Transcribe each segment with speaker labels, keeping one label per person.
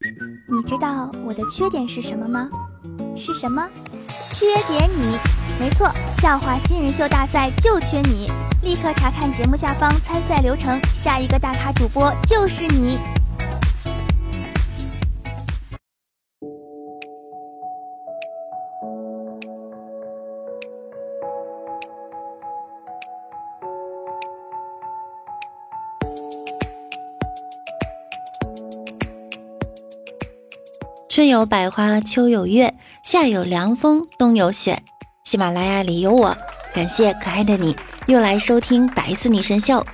Speaker 1: 你知道我的缺点是什么吗？是什么？缺点你。没错，笑话新人秀大赛就缺你！立刻查看节目下方参赛流程，下一个大咖主播就是你。
Speaker 2: 春有百花，秋有月，夏有凉风，冬有雪。喜马拉雅里有我，感谢可爱的你又来收听白丝女神秀。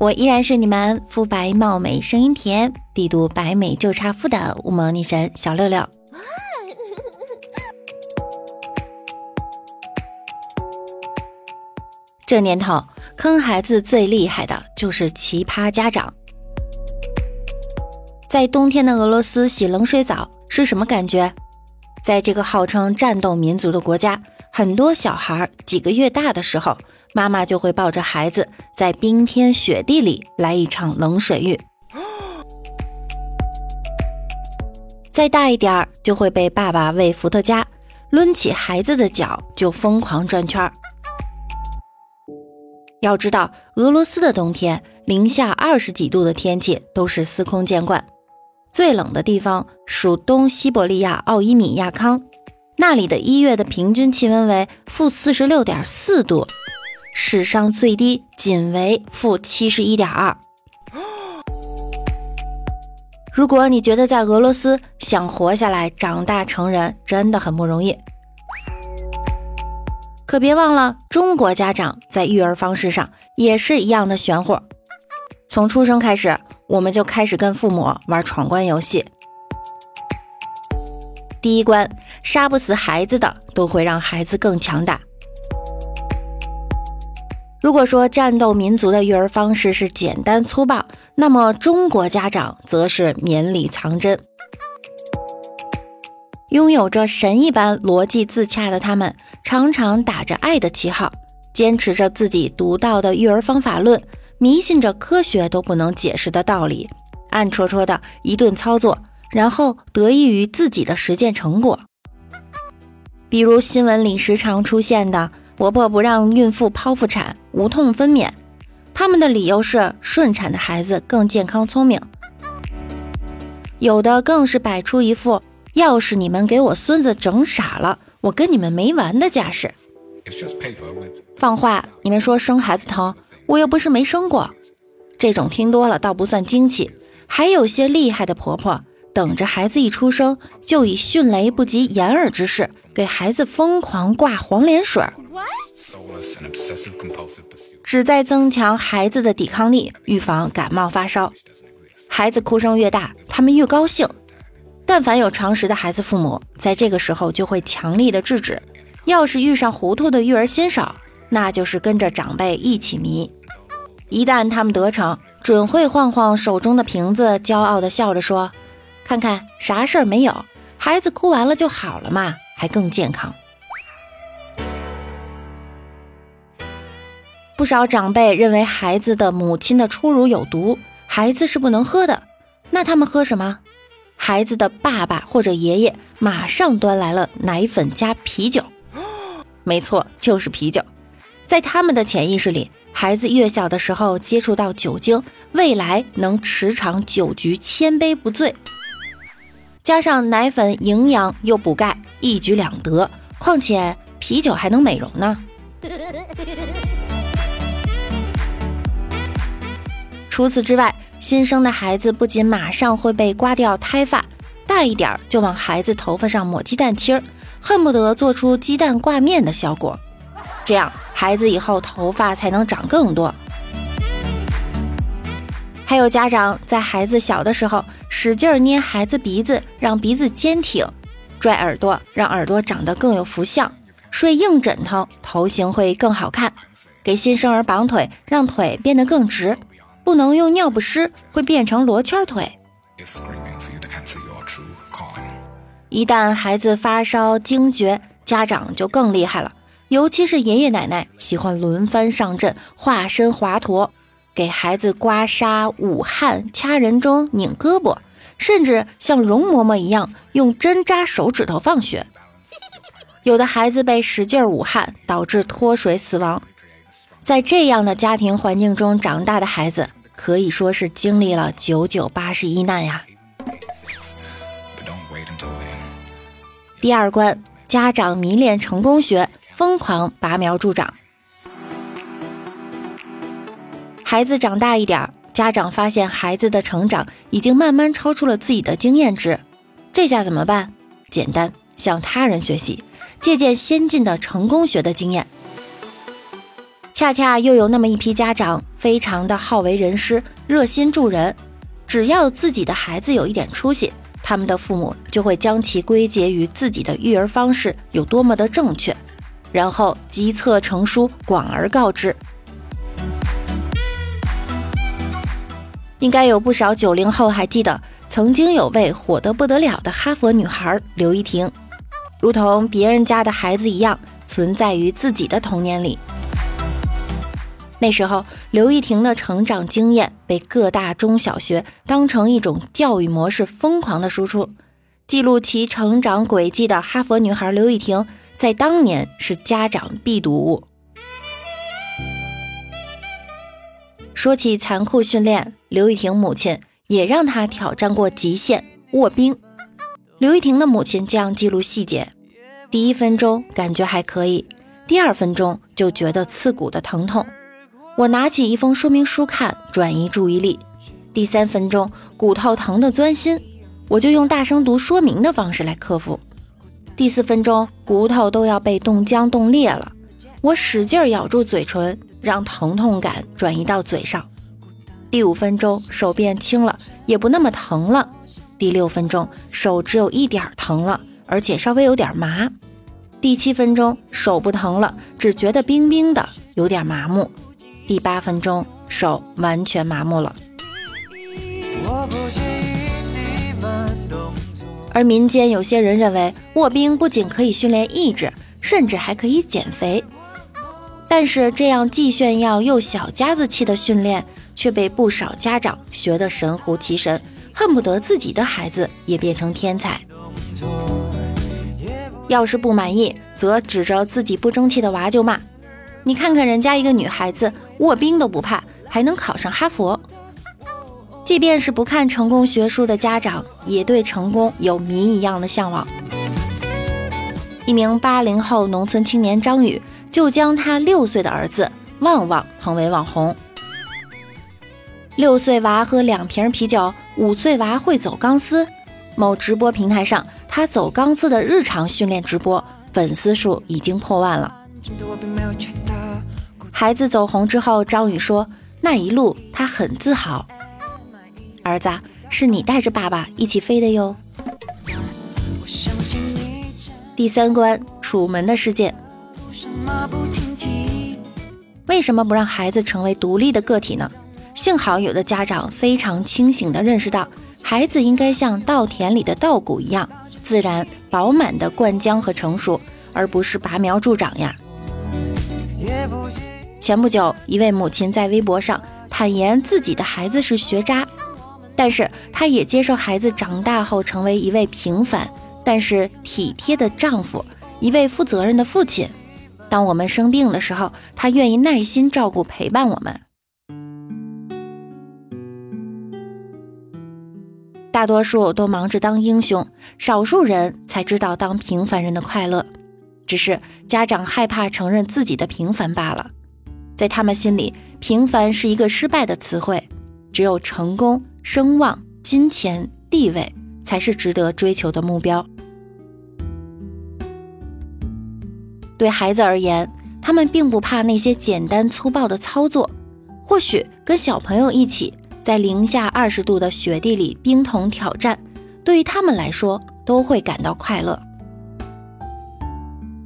Speaker 2: 我依然是你们肤白貌美、声音甜、帝都白美就差富的无毛女神小六六。这年头，坑孩子最厉害的就是奇葩家长。在冬天的俄罗斯洗冷水澡是什么感觉？在这个号称战斗民族的国家，很多小孩几个月大的时候，妈妈就会抱着孩子在冰天雪地里来一场冷水浴。再大一点儿，就会被爸爸喂伏特加，抡起孩子的脚就疯狂转圈儿。要知道，俄罗斯的冬天零下二十几度的天气都是司空见惯。最冷的地方属东西伯利亚奥伊米亚康，那里的一月的平均气温为负四十六点四度，史上最低仅为负七十一点二。如果你觉得在俄罗斯想活下来、长大成人真的很不容易，可别忘了中国家长在育儿方式上也是一样的玄乎。从出生开始。我们就开始跟父母玩闯关游戏。第一关，杀不死孩子的都会让孩子更强大。如果说战斗民族的育儿方式是简单粗暴，那么中国家长则是绵里藏针。拥有着神一般逻辑自洽的他们，常常打着爱的旗号，坚持着自己独到的育儿方法论。迷信着科学都不能解释的道理，暗戳戳的一顿操作，然后得益于自己的实践成果。比如新闻里时常出现的“婆婆不让孕妇剖腹产，无痛分娩”，他们的理由是顺产的孩子更健康聪明。有的更是摆出一副“要是你们给我孙子整傻了，我跟你们没完”的架势。放话，你们说生孩子疼？我又不是没生过，这种听多了倒不算惊奇。还有些厉害的婆婆，等着孩子一出生，就以迅雷不及掩耳之势给孩子疯狂挂黄连水，旨在增强孩子的抵抗力，预防感冒发烧。孩子哭声越大，他们越高兴。但凡有常识的孩子父母，在这个时候就会强力的制止。要是遇上糊涂的育儿新手，那就是跟着长辈一起迷，一旦他们得逞，准会晃晃手中的瓶子，骄傲地笑着说：“看看啥事儿没有，孩子哭完了就好了嘛，还更健康。”不少长辈认为孩子的母亲的初乳有毒，孩子是不能喝的，那他们喝什么？孩子的爸爸或者爷爷马上端来了奶粉加啤酒，没错，就是啤酒。在他们的潜意识里，孩子越小的时候接触到酒精，未来能持场酒局千杯不醉。加上奶粉营养又补钙，一举两得。况且啤酒还能美容呢。除此之外，新生的孩子不仅马上会被刮掉胎发，大一点就往孩子头发上抹鸡蛋清儿，恨不得做出鸡蛋挂面的效果。这样。孩子以后头发才能长更多。还有家长在孩子小的时候使劲捏孩子鼻子，让鼻子坚挺；拽耳朵，让耳朵长得更有福相；睡硬枕头，头型会更好看；给新生儿绑腿，让腿变得更直。不能用尿不湿，会变成罗圈腿。一旦孩子发烧惊厥，家长就更厉害了。尤其是爷爷奶奶喜欢轮番上阵，化身华佗，给孩子刮痧、捂汗、掐人中、拧胳膊，甚至像容嬷嬷一样用针扎手指头放血。有的孩子被使劲捂汗，导致脱水死亡。在这样的家庭环境中长大的孩子，可以说是经历了九九八十一难呀。第二关，家长迷恋成功学，疯狂拔苗助长。孩子长大一点，家长发现孩子的成长已经慢慢超出了自己的经验值，这下怎么办？简单，向他人学习，借鉴先进的成功学的经验。恰恰又有那么一批家长，非常的好为人师，热心助人，只要自己的孩子有一点出息。他们的父母就会将其归结于自己的育儿方式有多么的正确，然后集策成书，广而告之。应该有不少九零后还记得，曾经有位火得不得了的哈佛女孩刘亦婷，如同别人家的孩子一样，存在于自己的童年里。那时候，刘亦婷的成长经验被各大中小学当成一种教育模式，疯狂的输出。记录其成长轨迹的哈佛女孩刘亦婷，在当年是家长必读物。说起残酷训练，刘雨婷母亲也让她挑战过极限卧冰。刘雨婷的母亲这样记录细节：第一分钟感觉还可以，第二分钟就觉得刺骨的疼痛。我拿起一封说明书看，转移注意力。第三分钟，骨头疼得钻心，我就用大声读说明的方式来克服。第四分钟，骨头都要被冻僵冻裂了，我使劲咬住嘴唇，让疼痛感转移到嘴上。第五分钟，手变轻了，也不那么疼了。第六分钟，手只有一点疼了，而且稍微有点麻。第七分钟，手不疼了，只觉得冰冰的，有点麻木。第八分钟，手完全麻木了。我不而民间有些人认为，卧冰不仅可以训练意志，甚至还可以减肥。但是，这样既炫耀又小家子气的训练，却被不少家长学得神乎其神，恨不得自己的孩子也变成天才。要是不满意，则指着自己不争气的娃就骂。你看看人家一个女孩子卧冰都不怕，还能考上哈佛。即便是不看成功学书的家长，也对成功有谜一样的向往。一名八零后农村青年张宇，就将他六岁的儿子旺旺捧为网红。六岁娃喝两瓶啤酒，五岁娃会走钢丝。某直播平台上，他走钢丝的日常训练直播，粉丝数已经破万了。孩子走红之后，张宇说：“那一路他很自豪。儿子，是你带着爸爸一起飞的哟。”第三关，楚门的世界。为什么不让孩子成为独立的个体呢？幸好有的家长非常清醒地认识到，孩子应该像稻田里的稻谷一样，自然饱满的灌浆和成熟，而不是拔苗助长呀。前不久，一位母亲在微博上坦言自己的孩子是学渣，但是她也接受孩子长大后成为一位平凡但是体贴的丈夫，一位负责任的父亲。当我们生病的时候，他愿意耐心照顾陪伴我们。大多数都忙着当英雄，少数人才知道当平凡人的快乐。只是家长害怕承认自己的平凡罢了。在他们心里，平凡是一个失败的词汇，只有成功、声望、金钱、地位才是值得追求的目标。对孩子而言，他们并不怕那些简单粗暴的操作，或许跟小朋友一起在零下二十度的雪地里冰桶挑战，对于他们来说都会感到快乐。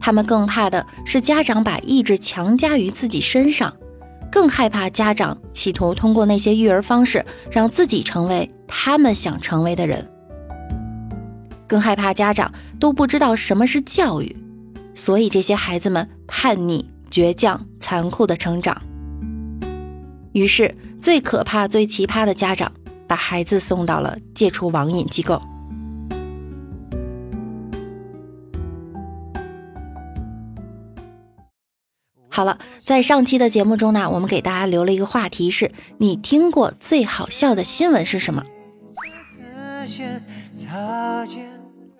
Speaker 2: 他们更怕的是家长把意志强加于自己身上，更害怕家长企图通过那些育儿方式让自己成为他们想成为的人，更害怕家长都不知道什么是教育，所以这些孩子们叛逆、倔强、残酷的成长。于是，最可怕、最奇葩的家长，把孩子送到了戒除网瘾机构。好了，在上期的节目中呢，我们给大家留了一个话题，是你听过最好笑的新闻是什么？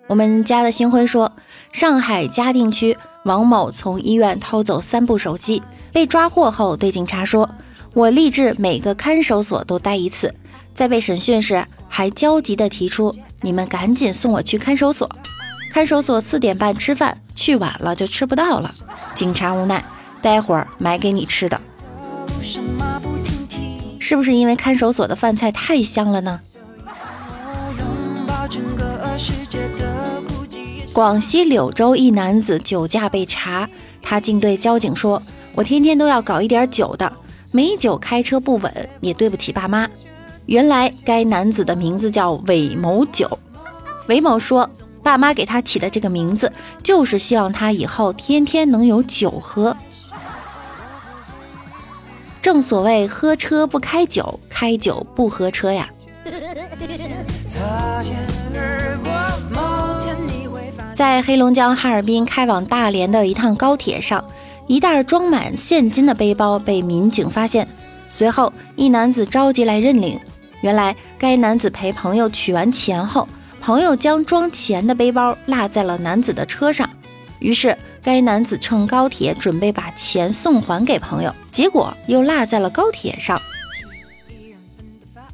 Speaker 2: 我们家的星辉说，上海嘉定区王某从医院偷走三部手机，被抓获后对警察说：“我立志每个看守所都待一次。”在被审讯时，还焦急地提出：“你们赶紧送我去看守所，看守所四点半吃饭，去晚了就吃不到了。”警察无奈。待会儿买给你吃的，是不是因为看守所的饭菜太香了呢？广西柳州一男子酒驾被查，他竟对交警说：“我天天都要搞一点酒的，没酒开车不稳，也对不起爸妈。”原来该男子的名字叫韦某九。韦某说：“爸妈给他起的这个名字，就是希望他以后天天能有酒喝。”正所谓喝车不开酒，开酒不喝车呀。在黑龙江哈尔滨开往大连的一趟高铁上，一袋装满现金的背包被民警发现。随后，一男子着急来认领。原来，该男子陪朋友取完钱后，朋友将装钱的背包落在了男子的车上，于是。该男子乘高铁准备把钱送还给朋友，结果又落在了高铁上。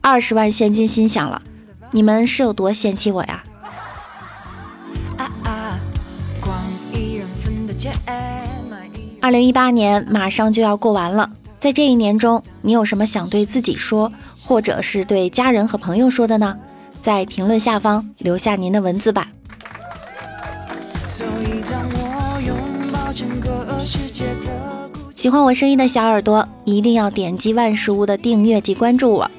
Speaker 2: 二十万现金，心想了，你们是有多嫌弃我呀？二零一八年马上就要过完了，在这一年中，你有什么想对自己说，或者是对家人和朋友说的呢？在评论下方留下您的文字吧。喜欢我声音的小耳朵，一定要点击万事屋的订阅及关注我。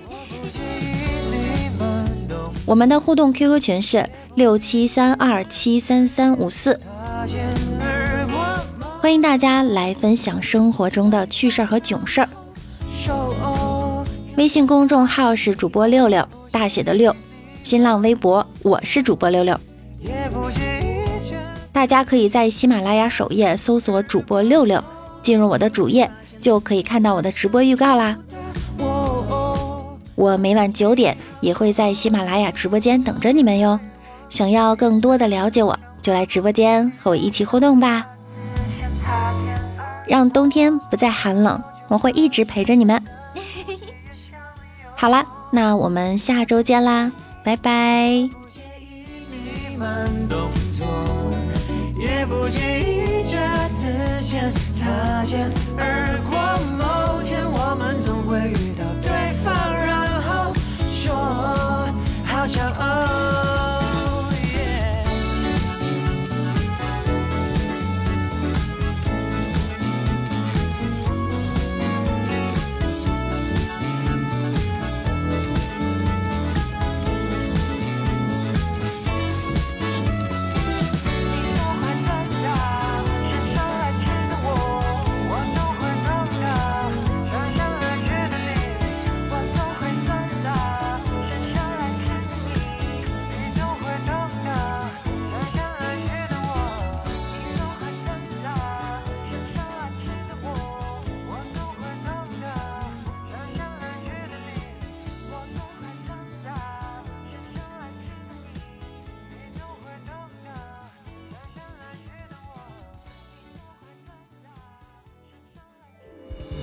Speaker 2: 我们的互动 QQ 群是六七三二七三三五四，欢迎大家来分享生活中的趣事儿和囧事儿。微信公众号是主播六六大写的六，新浪微博我是主播六六。大家可以在喜马拉雅首页搜索主播六六，进入我的主页就可以看到我的直播预告啦。我每晚九点也会在喜马拉雅直播间等着你们哟。想要更多的了解我，就来直播间和我一起互动吧。让冬天不再寒冷，我会一直陪着你们。好啦，那我们下周见啦，拜拜。不经意这次先擦肩而过，某天我们总会遇到对方，然后说好骄傲。